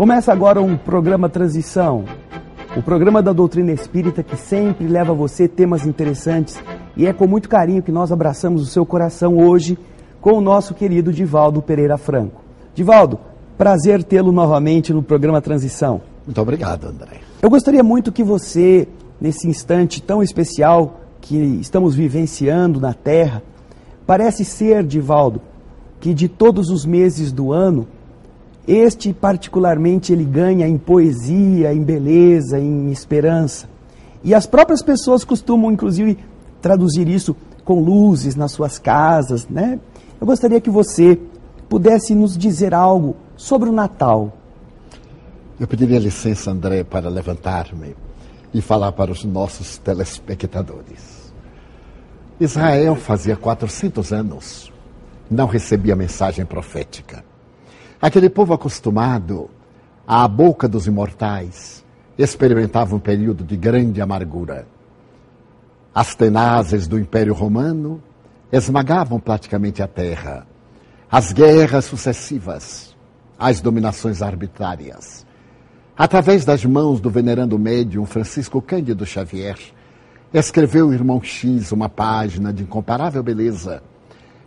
Começa agora um programa Transição, o programa da doutrina espírita que sempre leva a você temas interessantes e é com muito carinho que nós abraçamos o seu coração hoje com o nosso querido Divaldo Pereira Franco. Divaldo, prazer tê-lo novamente no programa Transição. Muito obrigado, André. Eu gostaria muito que você, nesse instante tão especial que estamos vivenciando na Terra, parece ser, Divaldo, que de todos os meses do ano, este, particularmente, ele ganha em poesia, em beleza, em esperança. E as próprias pessoas costumam, inclusive, traduzir isso com luzes nas suas casas, né? Eu gostaria que você pudesse nos dizer algo sobre o Natal. Eu pediria licença, André, para levantar-me e falar para os nossos telespectadores. Israel fazia 400 anos não recebia mensagem profética. Aquele povo acostumado à boca dos imortais experimentava um período de grande amargura. As tenazes do Império Romano esmagavam praticamente a terra. As guerras sucessivas, as dominações arbitrárias. Através das mãos do venerando médium Francisco Cândido Xavier, escreveu o irmão X uma página de incomparável beleza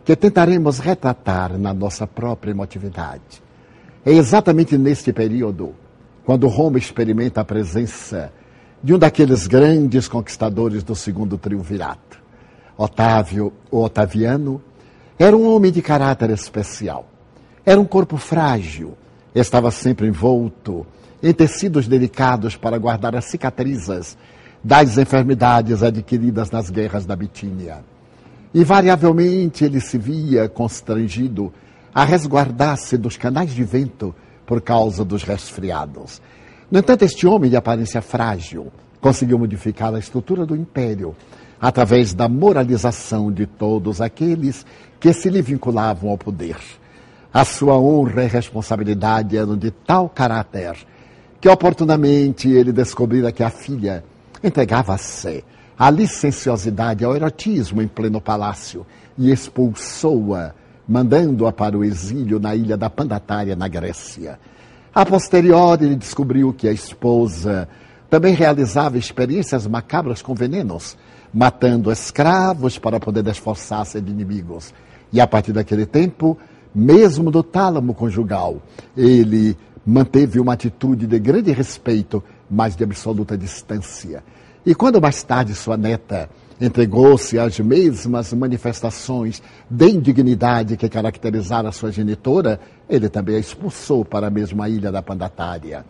que tentaremos retratar na nossa própria emotividade. É exatamente neste período, quando Roma experimenta a presença de um daqueles grandes conquistadores do segundo triunvirato. Otávio, o Otaviano, era um homem de caráter especial. Era um corpo frágil, estava sempre envolto em tecidos delicados para guardar as cicatrizes das enfermidades adquiridas nas guerras da Bitínia. Invariavelmente ele se via constrangido a resguardar-se dos canais de vento por causa dos resfriados. No entanto, este homem de aparência frágil conseguiu modificar a estrutura do império através da moralização de todos aqueles que se lhe vinculavam ao poder. A sua honra e responsabilidade eram de tal caráter que oportunamente ele descobrira que a filha entregava-se à licenciosidade, ao erotismo em pleno palácio e expulsou-a mandando-a para o exílio na ilha da Pandatária, na Grécia. A posteriori, ele descobriu que a esposa também realizava experiências macabras com venenos, matando escravos para poder esforçar-se de inimigos. E a partir daquele tempo, mesmo do tálamo conjugal, ele manteve uma atitude de grande respeito, mas de absoluta distância. E quando mais tarde sua neta entregou-se às mesmas manifestações de indignidade que caracterizaram a sua genitora, ele também a expulsou para a mesma ilha da Pandatária.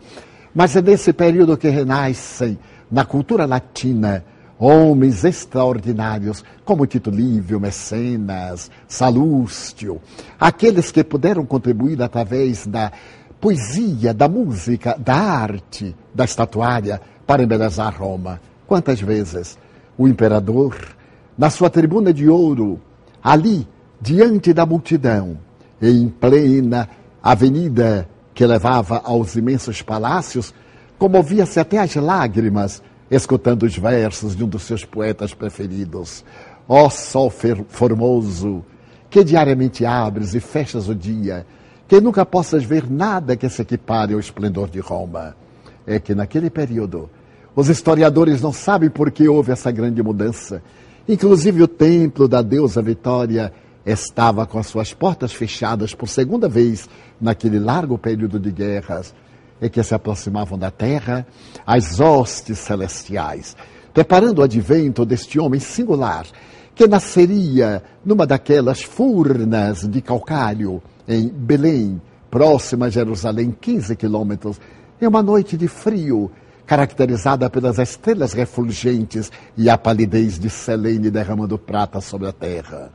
Mas é nesse período que renascem, na cultura latina, homens extraordinários, como Tito Livio, Mecenas, Salústio, aqueles que puderam contribuir através da poesia, da música, da arte, da estatuária para embelezar Roma. Quantas vezes o imperador, na sua tribuna de ouro, ali, diante da multidão, em plena avenida que levava aos imensos palácios, comovia-se até as lágrimas, escutando os versos de um dos seus poetas preferidos. Ó oh, sol formoso, que diariamente abres e fechas o dia, que nunca possas ver nada que se equipare ao esplendor de Roma. É que naquele período os historiadores não sabem por que houve essa grande mudança. Inclusive, o templo da deusa Vitória estava com as suas portas fechadas por segunda vez naquele largo período de guerras em que se aproximavam da terra as hostes celestiais, preparando o advento deste homem singular que nasceria numa daquelas furnas de calcário em Belém, próxima a Jerusalém, 15 quilômetros, em uma noite de frio caracterizada pelas estrelas refulgentes e a palidez de Selene derramando prata sobre a terra.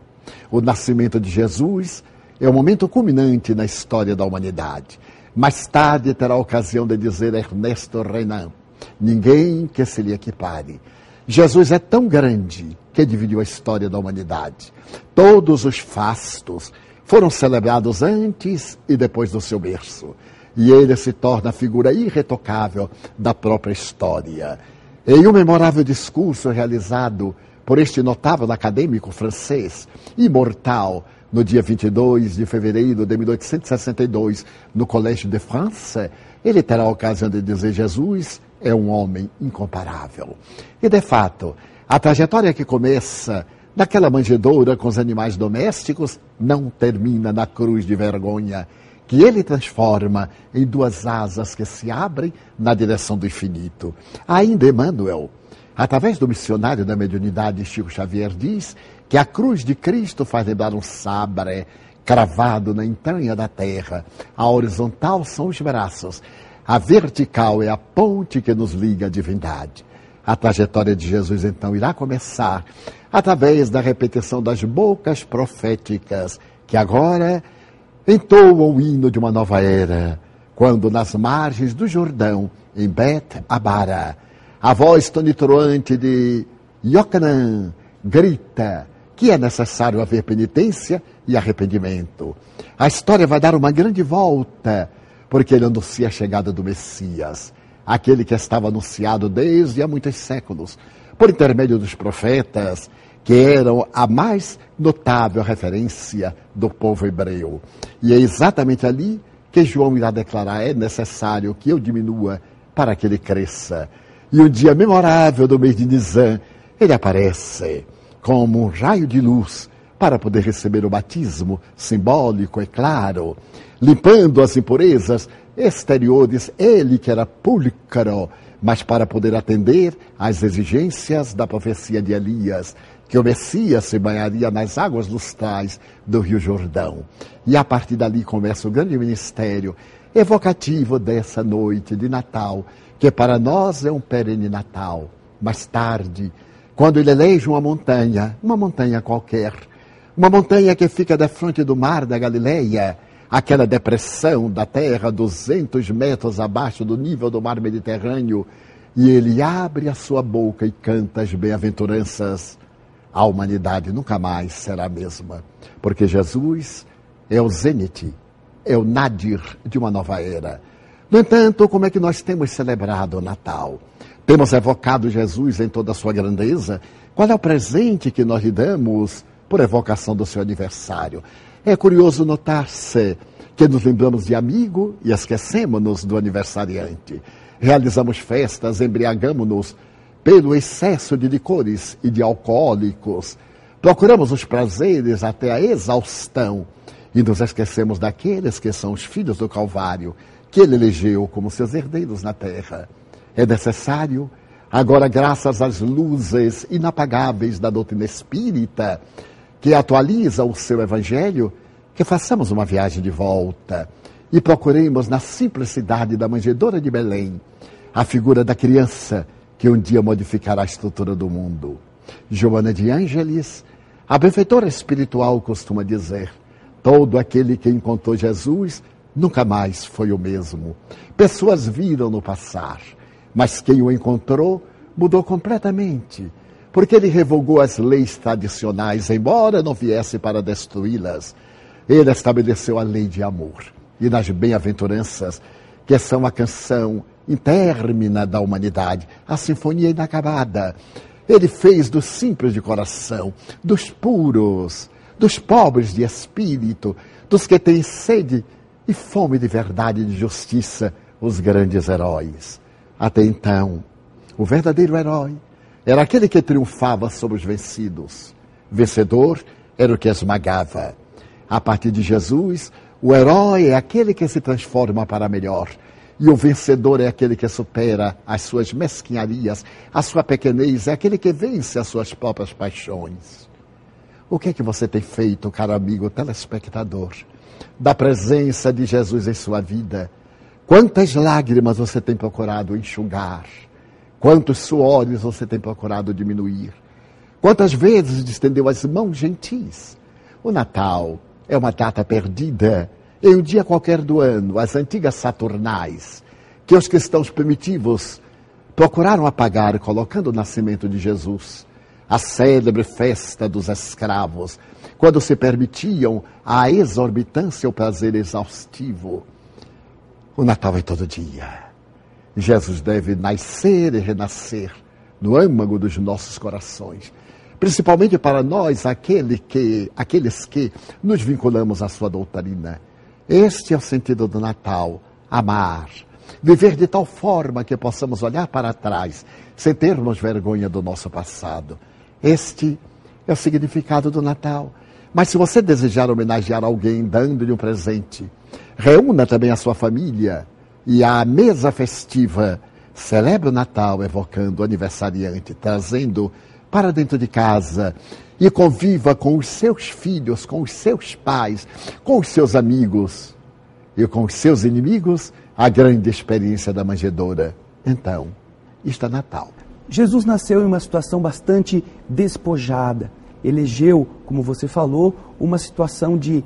O nascimento de Jesus é o momento culminante na história da humanidade. Mais tarde terá a ocasião de dizer Ernesto Renan: ninguém que se lhe equipare. Jesus é tão grande que dividiu a história da humanidade. Todos os fastos foram celebrados antes e depois do seu berço e ele se torna a figura irretocável da própria história. Em um memorável discurso realizado por este notável acadêmico francês, imortal, no dia 22 de fevereiro de 1862, no Colégio de France, ele terá a ocasião de dizer: Jesus é um homem incomparável. E, de fato, a trajetória que começa naquela manjedoura com os animais domésticos não termina na cruz de vergonha, que ele transforma em duas asas que se abrem na direção do infinito. Ainda Emmanuel, através do missionário da mediunidade Chico Xavier, diz que a cruz de Cristo faz lembrar um sabre cravado na entranha da terra. A horizontal são os braços, a vertical é a ponte que nos liga à divindade. A trajetória de Jesus então irá começar através da repetição das bocas proféticas que agora entoam o hino de uma nova era, quando nas margens do Jordão, em Bet Abara, a voz tonitruante de Yocanan grita que é necessário haver penitência e arrependimento. A história vai dar uma grande volta, porque ele anuncia a chegada do Messias, aquele que estava anunciado desde há muitos séculos, por intermédio dos profetas, que eram a mais notável referência do povo hebreu. E é exatamente ali que João irá declarar: é necessário que eu diminua para que ele cresça. E o dia memorável do mês de Nisan, ele aparece como um raio de luz para poder receber o batismo simbólico, é claro, limpando as impurezas exteriores, ele que era púlcaro, mas para poder atender às exigências da profecia de Elias, que o Messias se banharia nas águas lustrais do Rio Jordão. E a partir dali começa o grande ministério evocativo dessa noite de Natal, que para nós é um perene Natal. Mais tarde, quando ele elege uma montanha, uma montanha qualquer, uma montanha que fica da frente do mar da Galileia, aquela depressão da terra 200 metros abaixo do nível do mar Mediterrâneo, e ele abre a sua boca e canta as bem-aventuranças, a humanidade nunca mais será a mesma, porque Jesus é o zênite, é o nadir de uma nova era. No entanto, como é que nós temos celebrado o Natal? Temos evocado Jesus em toda a sua grandeza. Qual é o presente que nós lhe damos por evocação do seu aniversário? É curioso notar-se que nos lembramos de amigo e esquecemos-nos do aniversariante. Realizamos festas, embriagamos-nos pelo excesso de licores e de alcoólicos. Procuramos os prazeres até a exaustão e nos esquecemos daqueles que são os filhos do Calvário, que ele elegeu como seus herdeiros na terra é necessário, agora, graças às luzes inapagáveis da doutrina espírita, que atualiza o seu evangelho, que façamos uma viagem de volta e procuremos na simplicidade da manjedoura de Belém a figura da criança que um dia modificará a estrutura do mundo. Joana de Ângeles, a benfeitora espiritual, costuma dizer: todo aquele que encontrou Jesus nunca mais foi o mesmo. Pessoas viram-no passar mas quem o encontrou mudou completamente, porque ele revogou as leis tradicionais, embora não viesse para destruí-las. Ele estabeleceu a lei de amor. E nas bem-aventuranças, que são a canção intermina da humanidade, a sinfonia inacabada, ele fez dos simples de coração, dos puros, dos pobres de espírito, dos que têm sede e fome de verdade e de justiça, os grandes heróis. Até então, o verdadeiro herói era aquele que triunfava sobre os vencidos. Vencedor era o que esmagava. A partir de Jesus, o herói é aquele que se transforma para melhor. E o vencedor é aquele que supera as suas mesquinharias, a sua pequenez, é aquele que vence as suas próprias paixões. O que é que você tem feito, caro amigo telespectador, da presença de Jesus em sua vida? Quantas lágrimas você tem procurado enxugar? Quantos suores você tem procurado diminuir? Quantas vezes estendeu as mãos gentis? O Natal é uma data perdida em um dia qualquer do ano, as antigas Saturnais, que os cristãos primitivos procuraram apagar, colocando o nascimento de Jesus, a célebre festa dos escravos, quando se permitiam a exorbitância e o prazer exaustivo. O Natal é todo dia. Jesus deve nascer e renascer no âmago dos nossos corações. Principalmente para nós, aquele que, aqueles que nos vinculamos à sua doutrina. Este é o sentido do Natal: amar. Viver de tal forma que possamos olhar para trás sem termos vergonha do nosso passado. Este é o significado do Natal. Mas se você desejar homenagear alguém dando-lhe um presente, reúna também a sua família e a mesa festiva. Celebre o Natal evocando o aniversariante, trazendo para dentro de casa e conviva com os seus filhos, com os seus pais, com os seus amigos e com os seus inimigos a grande experiência da manjedoura. Então, é Natal. Jesus nasceu em uma situação bastante despojada. Elegeu, como você falou, uma situação de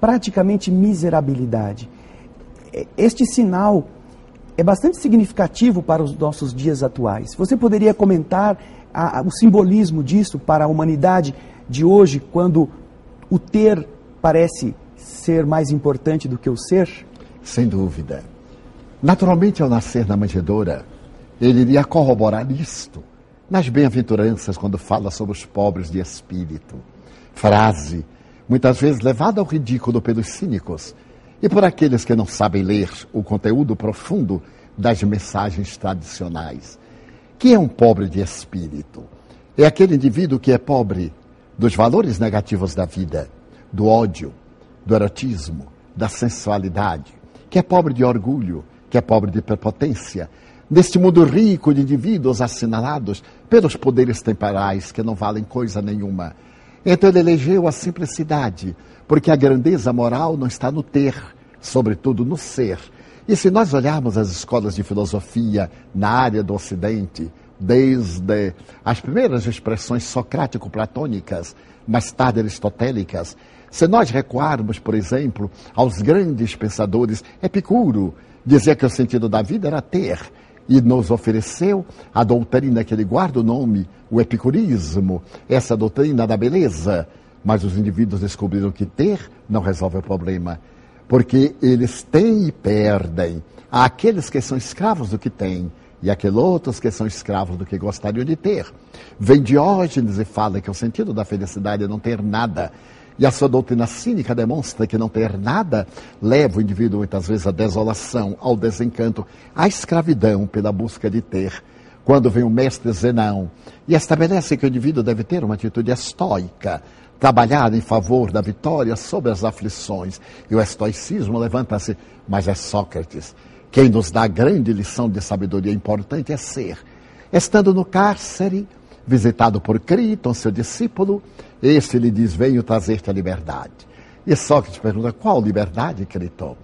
praticamente miserabilidade. Este sinal é bastante significativo para os nossos dias atuais. Você poderia comentar a, a, o simbolismo disso para a humanidade de hoje, quando o ter parece ser mais importante do que o ser? Sem dúvida. Naturalmente, ao nascer na manjedoura, ele iria corroborar isto nas bem-aventuranças, quando fala sobre os pobres de espírito. Frase, muitas vezes levada ao ridículo pelos cínicos e por aqueles que não sabem ler o conteúdo profundo das mensagens tradicionais. Que é um pobre de espírito? É aquele indivíduo que é pobre dos valores negativos da vida, do ódio, do erotismo, da sensualidade, que é pobre de orgulho, que é pobre de prepotência, neste mundo rico de indivíduos assinalados pelos poderes temporais que não valem coisa nenhuma. Então ele elegeu a simplicidade, porque a grandeza moral não está no ter, sobretudo no ser. E se nós olharmos as escolas de filosofia na área do Ocidente, desde as primeiras expressões socrático-platônicas, mais tarde aristotélicas, se nós recuarmos, por exemplo, aos grandes pensadores, Epicuro dizia que o sentido da vida era ter, e nos ofereceu a doutrina que ele guarda o nome, o epicurismo, essa doutrina da beleza. Mas os indivíduos descobriram que ter não resolve o problema, porque eles têm e perdem. Há aqueles que são escravos do que têm e aqueles outros que são escravos do que gostariam de ter. Vem Diógenes e fala que o sentido da felicidade é não ter nada. E a sua doutrina cínica demonstra que não ter nada leva o indivíduo muitas vezes à desolação, ao desencanto, à escravidão pela busca de ter. Quando vem o mestre Zenão e estabelece que o indivíduo deve ter uma atitude estoica, trabalhar em favor da vitória sobre as aflições. E o estoicismo levanta-se, mas é Sócrates. Quem nos dá a grande lição de sabedoria importante é ser. Estando no cárcere, visitado por Criton, seu discípulo, este lhe diz: Venho trazer-te a liberdade. E Sócrates pergunta: Qual liberdade, Criton?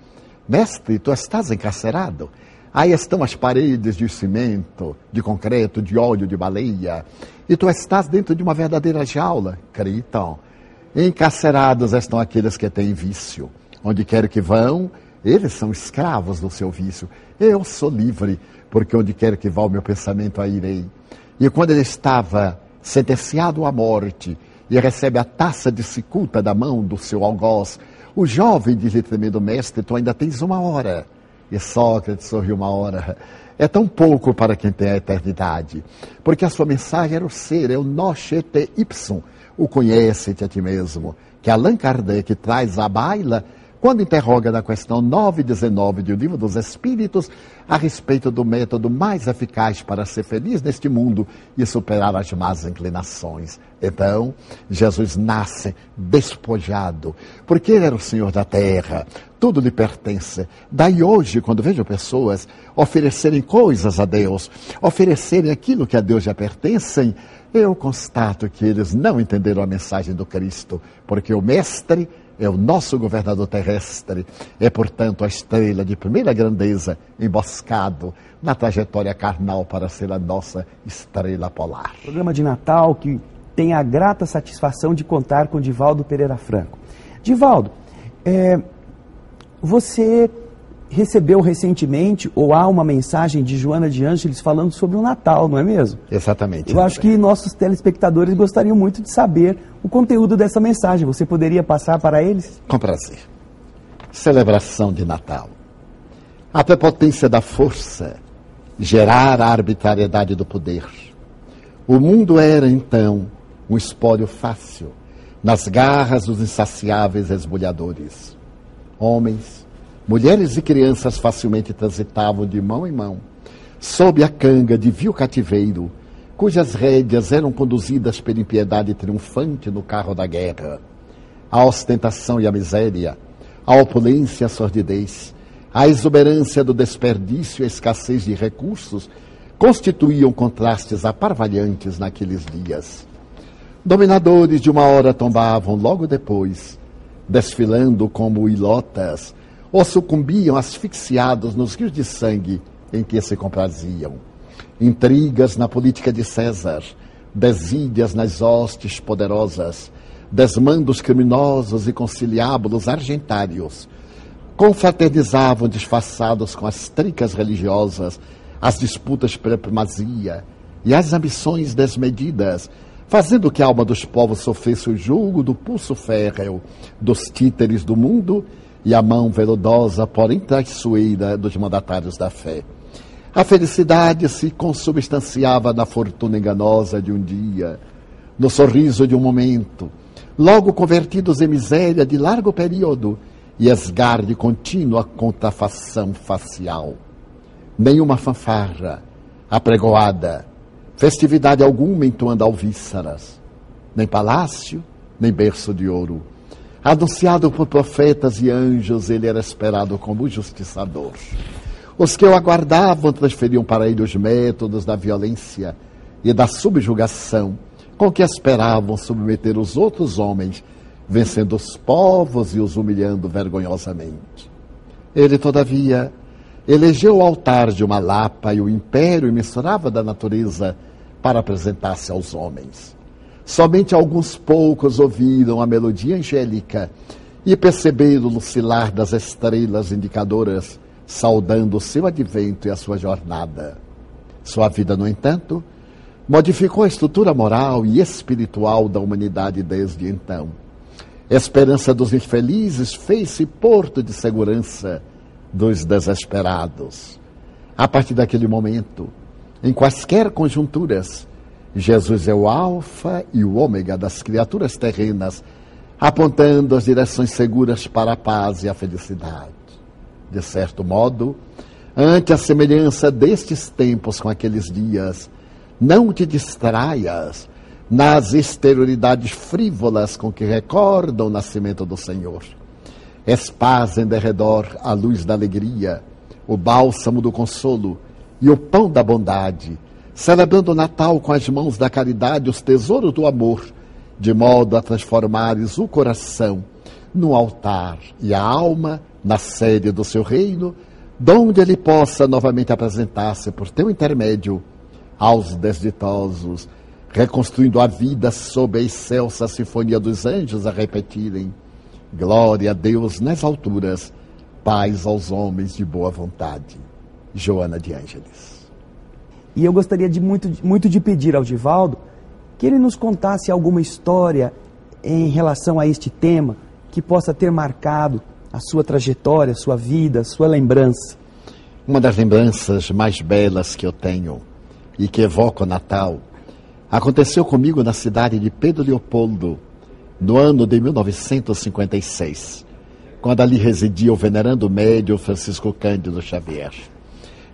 Mestre, tu estás encarcerado. Aí estão as paredes de cimento, de concreto, de óleo de baleia. E tu estás dentro de uma verdadeira jaula, Criton. Encarcerados estão aqueles que têm vício. Onde quer que vão, eles são escravos do seu vício. Eu sou livre, porque onde quer que vá o meu pensamento, aí irei. E quando ele estava sentenciado à morte e recebe a taça de cicuta da mão do seu algoz, o jovem diz-lhe tremendo mestre, tu ainda tens uma hora. E Sócrates sorriu uma hora. É tão pouco para quem tem a eternidade. Porque a sua mensagem era o ser, é o noche te ipsum, o conhece-te a ti mesmo. Que Allan Kardec traz à baila quando interroga na questão 9 e 19 do Livro dos Espíritos a respeito do método mais eficaz para ser feliz neste mundo e superar as más inclinações. Então, Jesus nasce despojado, porque ele era o Senhor da terra, tudo lhe pertence. Daí hoje, quando vejo pessoas oferecerem coisas a Deus, oferecerem aquilo que a Deus já pertencem, eu constato que eles não entenderam a mensagem do Cristo, porque o Mestre é o nosso governador terrestre, é, portanto, a estrela de primeira grandeza, emboscado na trajetória carnal para ser a nossa estrela polar. Programa de Natal que tem a grata satisfação de contar com Divaldo Pereira Franco. Divaldo, é, você recebeu recentemente, ou há uma mensagem de Joana de Ângeles falando sobre o Natal, não é mesmo? Exatamente. Eu acho que nossos telespectadores gostariam muito de saber o conteúdo dessa mensagem. Você poderia passar para eles? Com prazer. Celebração de Natal. A prepotência da força gerar a arbitrariedade do poder. O mundo era, então, um espólio fácil nas garras dos insaciáveis esbulhadores. Homens, Mulheres e crianças facilmente transitavam de mão em mão, sob a canga de vil cativeiro, cujas rédeas eram conduzidas pela impiedade triunfante no carro da guerra. A ostentação e a miséria, a opulência e a sordidez, a exuberância do desperdício e a escassez de recursos constituíam contrastes aparvalhantes naqueles dias. Dominadores de uma hora tombavam logo depois, desfilando como ilotas, ou sucumbiam asfixiados nos rios de sangue em que se compraziam. Intrigas na política de César, desídias nas hostes poderosas, desmandos criminosos e conciliábulos argentários, confraternizavam disfarçados com as tricas religiosas, as disputas pela primazia e as ambições desmedidas, fazendo que a alma dos povos sofresse o julgo do pulso férreo dos títeres do mundo e a mão veludosa, porém traiçoeira, dos mandatários da fé. A felicidade se consubstanciava na fortuna enganosa de um dia, no sorriso de um momento, logo convertidos em miséria de largo período, e esgarde contínua contrafação facial. Nenhuma fanfarra, apregoada, festividade alguma entoando alvíceras, nem palácio, nem berço de ouro. Anunciado por profetas e anjos, ele era esperado como justiçador. Os que o aguardavam transferiam para ele os métodos da violência e da subjugação com que esperavam submeter os outros homens vencendo os povos e os humilhando vergonhosamente. Ele, todavia, elegeu o altar de uma lapa e o império imensurável da natureza para apresentar-se aos homens. Somente alguns poucos ouviram a melodia angélica e perceberam o lucilar das estrelas indicadoras, saudando o seu advento e a sua jornada. Sua vida, no entanto, modificou a estrutura moral e espiritual da humanidade desde então esperança dos infelizes fez-se porto de segurança dos desesperados. A partir daquele momento, em quaisquer conjunturas, Jesus é o Alfa e o Ômega das criaturas terrenas, apontando as direções seguras para a paz e a felicidade. De certo modo, ante a semelhança destes tempos com aqueles dias, não te distraias nas exterioridades frívolas com que recordam o nascimento do Senhor. Espazem de redor a luz da alegria, o bálsamo do consolo e o pão da bondade, celebrando o Natal com as mãos da caridade, os tesouros do amor, de modo a transformares o coração no altar e a alma na sede do seu reino, donde ele possa novamente apresentar-se por teu intermédio aos desditosos reconstruindo a vida sob a excelsa sinfonia dos anjos a repetirem: Glória a Deus nas alturas, paz aos homens de boa vontade. Joana de Ângeles. E eu gostaria de muito, muito de pedir ao Divaldo que ele nos contasse alguma história em relação a este tema que possa ter marcado a sua trajetória, a sua vida, a sua lembrança. Uma das lembranças mais belas que eu tenho e que evoca o Natal Aconteceu comigo na cidade de Pedro Leopoldo, no ano de 1956, quando ali residia o venerando médio Francisco Cândido Xavier.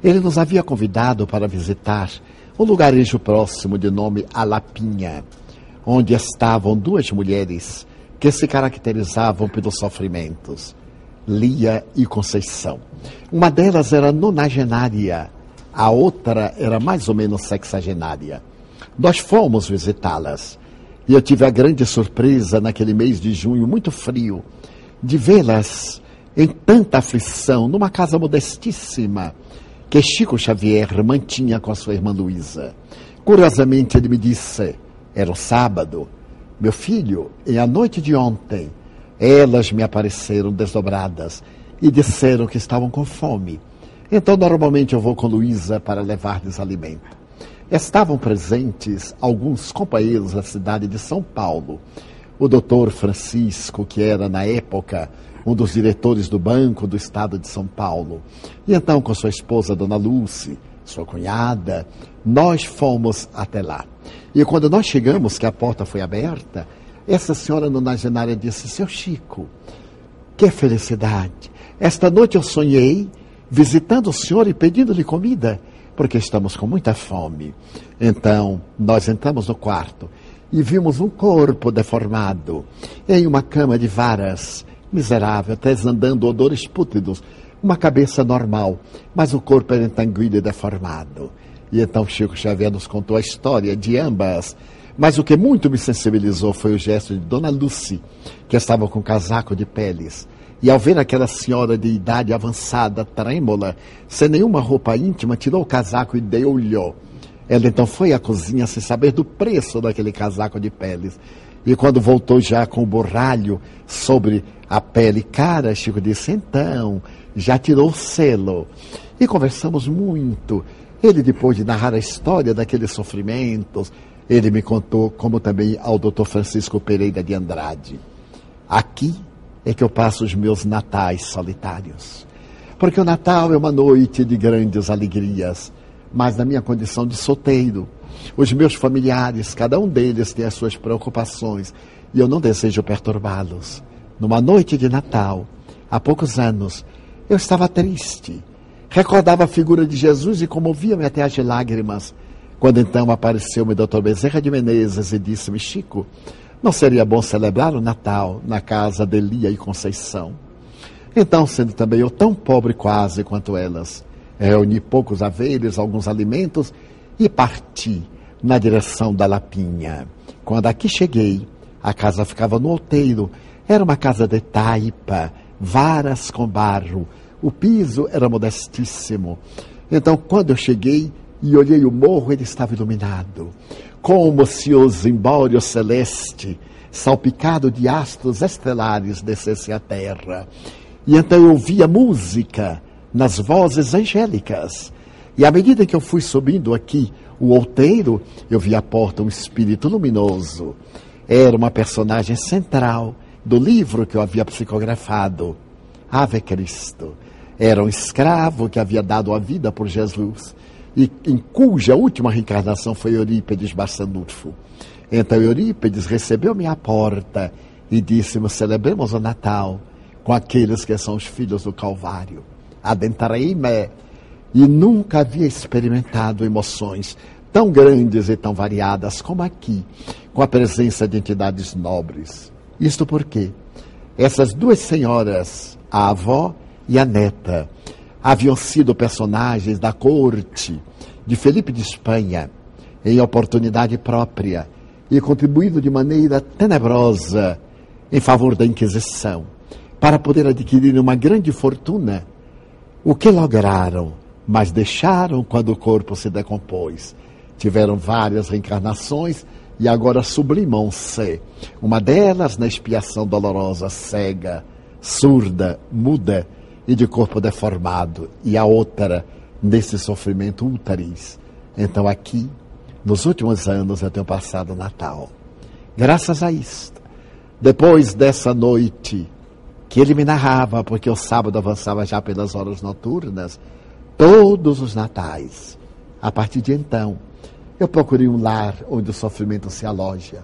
Ele nos havia convidado para visitar um lugarejo próximo de nome Alapinha, onde estavam duas mulheres que se caracterizavam pelos sofrimentos, Lia e Conceição. Uma delas era nonagenária, a outra era mais ou menos sexagenária. Nós fomos visitá-las e eu tive a grande surpresa naquele mês de junho, muito frio, de vê-las em tanta aflição, numa casa modestíssima, que Chico Xavier mantinha com a sua irmã Luísa. Curiosamente, ele me disse: era o sábado, meu filho, em a noite de ontem, elas me apareceram desdobradas e disseram que estavam com fome. Então, normalmente, eu vou com Luísa para levar-lhes alimento. Estavam presentes alguns companheiros da cidade de São Paulo. O doutor Francisco, que era na época um dos diretores do Banco do Estado de São Paulo. E então, com sua esposa, Dona Lúcia, sua cunhada, nós fomos até lá. E quando nós chegamos, que a porta foi aberta, essa senhora nonagenária disse: Seu Chico, Que felicidade! Esta noite eu sonhei visitando o senhor e pedindo-lhe comida, porque estamos com muita fome. Então, nós entramos no quarto e vimos um corpo deformado em uma cama de varas, miserável, até andando odores pútridos, uma cabeça normal, mas o corpo era entanguido e deformado. E então Chico Xavier nos contou a história de ambas. Mas o que muito me sensibilizou foi o gesto de Dona Lucy, que estava com um casaco de peles. E ao ver aquela senhora de idade avançada, trêmula, sem nenhuma roupa íntima, tirou o casaco e deu-lhe. Ela então foi à cozinha sem saber do preço daquele casaco de peles. E quando voltou já com o borralho sobre a pele, cara, Chico disse, então, já tirou o selo. E conversamos muito. Ele, depois de narrar a história daqueles sofrimentos, ele me contou, como também ao Dr. Francisco Pereira de Andrade. Aqui é que eu passo os meus natais solitários. Porque o Natal é uma noite de grandes alegrias, mas na minha condição de solteiro, os meus familiares, cada um deles tem as suas preocupações e eu não desejo perturbá-los. Numa noite de Natal, há poucos anos, eu estava triste Recordava a figura de Jesus e comovia-me até as lágrimas. Quando então apareceu-me o Dr. Bezerra de Menezes e disse-me, Chico, não seria bom celebrar o Natal na casa de Lia e Conceição? Então, sendo também eu tão pobre quase quanto elas, reuni poucos haveres, alguns alimentos e parti na direção da Lapinha. Quando aqui cheguei, a casa ficava no outeiro. Era uma casa de taipa, varas com barro, o piso era modestíssimo. Então, quando eu cheguei e olhei o morro, ele estava iluminado. Como se o zimbório celeste, salpicado de astros estelares, descesse à terra. E então eu ouvia música nas vozes angélicas. E à medida que eu fui subindo aqui o outeiro, eu vi à porta um espírito luminoso. Era uma personagem central do livro que eu havia psicografado. Ave Cristo era um escravo que havia dado a vida por Jesus e em cuja última reencarnação foi Eurípedes Barçanufo. Então Eurípedes recebeu-me à porta e disse-me: celebremos o Natal com aqueles que são os filhos do Calvário. Adentrei-me e nunca havia experimentado emoções tão grandes e tão variadas como aqui, com a presença de entidades nobres. Isto porque essas duas senhoras, a avó e a neta haviam sido personagens da corte de Felipe de Espanha em oportunidade própria e contribuído de maneira tenebrosa em favor da Inquisição para poder adquirir uma grande fortuna. O que lograram, mas deixaram quando o corpo se decompôs. Tiveram várias reencarnações e agora sublimam-se. Uma delas na expiação dolorosa, cega, surda, muda, e de corpo deformado, e a outra nesse sofrimento ultariz. Então, aqui, nos últimos anos, eu tenho passado Natal. Graças a isto, depois dessa noite que ele me narrava, porque o sábado avançava já pelas horas noturnas, todos os natais. A partir de então, eu procurei um lar onde o sofrimento se aloja,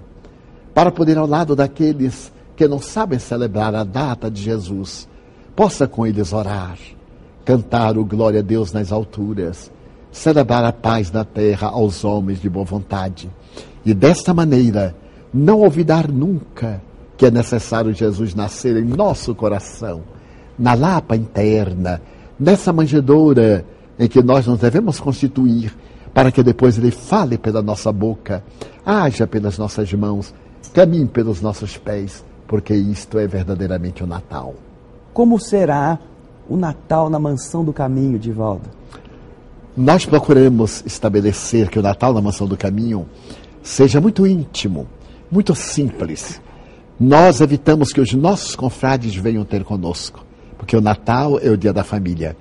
para poder, ao lado daqueles que não sabem celebrar a data de Jesus, possa com eles orar, cantar o glória a Deus nas alturas, celebrar a paz na terra aos homens de boa vontade. E desta maneira, não olvidar nunca que é necessário Jesus nascer em nosso coração, na lapa interna, nessa manjedoura em que nós nos devemos constituir, para que depois ele fale pela nossa boca, haja pelas nossas mãos, caminhe pelos nossos pés, porque isto é verdadeiramente o Natal. Como será o Natal na Mansão do Caminho, Divaldo? Nós procuramos estabelecer que o Natal na Mansão do Caminho seja muito íntimo, muito simples. Nós evitamos que os nossos confrades venham ter conosco, porque o Natal é o dia da família.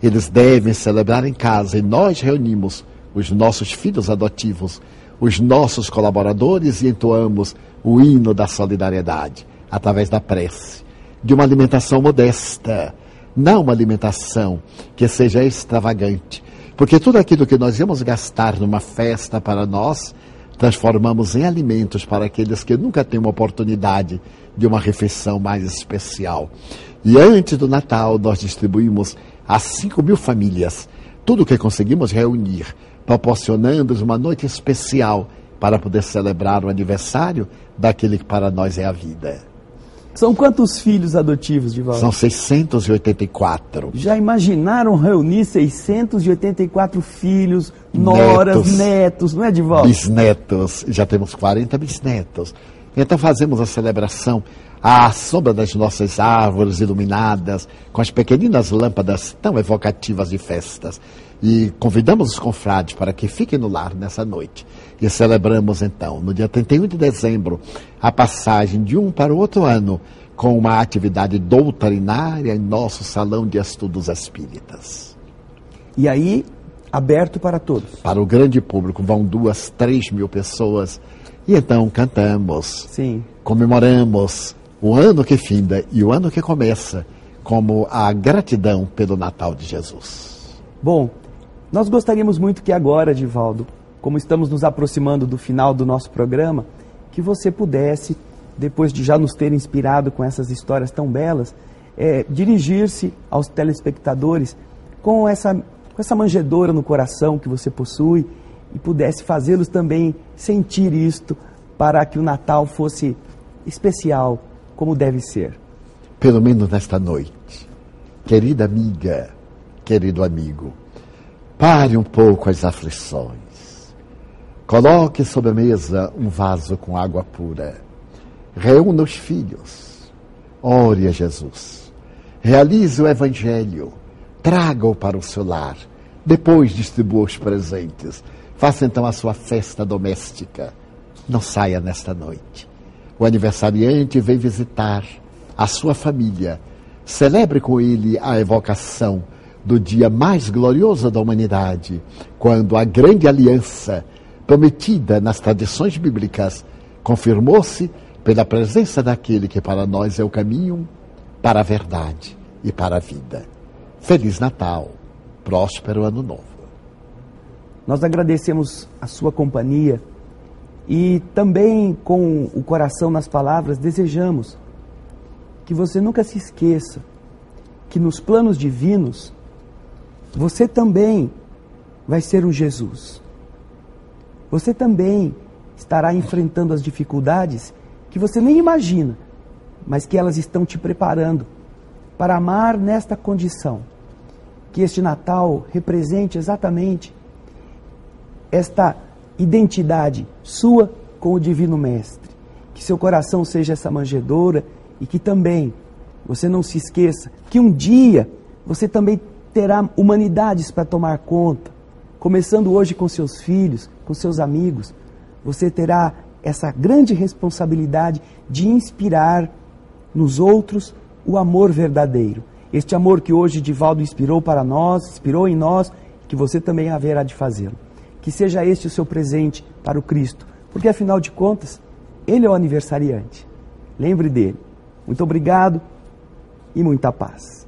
Eles devem celebrar em casa e nós reunimos os nossos filhos adotivos, os nossos colaboradores e entoamos o hino da solidariedade através da prece de uma alimentação modesta, não uma alimentação que seja extravagante. Porque tudo aquilo que nós vamos gastar numa festa para nós, transformamos em alimentos para aqueles que nunca têm uma oportunidade de uma refeição mais especial. E antes do Natal, nós distribuímos a 5 mil famílias tudo o que conseguimos reunir, proporcionando-lhes uma noite especial para poder celebrar o aniversário daquele que para nós é a vida. São quantos filhos adotivos, Divaldo? São 684. Já imaginaram reunir 684 filhos, noras, netos, netos não é, Divaldo? Bisnetos. Já temos 40 bisnetos. Então fazemos a celebração à sombra das nossas árvores iluminadas, com as pequeninas lâmpadas tão evocativas de festas. E convidamos os confrades para que fiquem no lar nessa noite. E celebramos então, no dia 31 de dezembro, a passagem de um para o outro ano, com uma atividade doutrinária em nosso salão de estudos espíritas. E aí, aberto para todos? Para o grande público, vão duas, três mil pessoas. E então cantamos, Sim. comemoramos o ano que finda e o ano que começa, como a gratidão pelo Natal de Jesus. Bom, nós gostaríamos muito que agora, Divaldo, como estamos nos aproximando do final do nosso programa, que você pudesse, depois de já nos ter inspirado com essas histórias tão belas, é, dirigir-se aos telespectadores com essa, com essa manjedoura no coração que você possui e pudesse fazê-los também sentir isto para que o Natal fosse especial, como deve ser. Pelo menos nesta noite, querida amiga, querido amigo, pare um pouco as aflições Coloque sobre a mesa um vaso com água pura. Reúna os filhos. Ore a Jesus. Realize o Evangelho. Traga-o para o seu lar. Depois distribua os presentes. Faça então a sua festa doméstica. Não saia nesta noite. O aniversariante vem visitar a sua família. Celebre com ele a evocação do dia mais glorioso da humanidade, quando a grande aliança prometida nas tradições bíblicas, confirmou-se pela presença daquele que para nós é o caminho para a verdade e para a vida. Feliz Natal, próspero Ano Novo. Nós agradecemos a sua companhia e também com o coração nas palavras desejamos que você nunca se esqueça que nos planos divinos você também vai ser um Jesus. Você também estará enfrentando as dificuldades que você nem imagina, mas que elas estão te preparando para amar nesta condição. Que este Natal represente exatamente esta identidade sua com o Divino Mestre. Que seu coração seja essa manjedoura e que também você não se esqueça que um dia você também terá humanidades para tomar conta, começando hoje com seus filhos, com seus amigos, você terá essa grande responsabilidade de inspirar nos outros o amor verdadeiro. Este amor que hoje Divaldo inspirou para nós, inspirou em nós, que você também haverá de fazê-lo. Que seja este o seu presente para o Cristo, porque afinal de contas, ele é o aniversariante. Lembre dele. Muito obrigado e muita paz.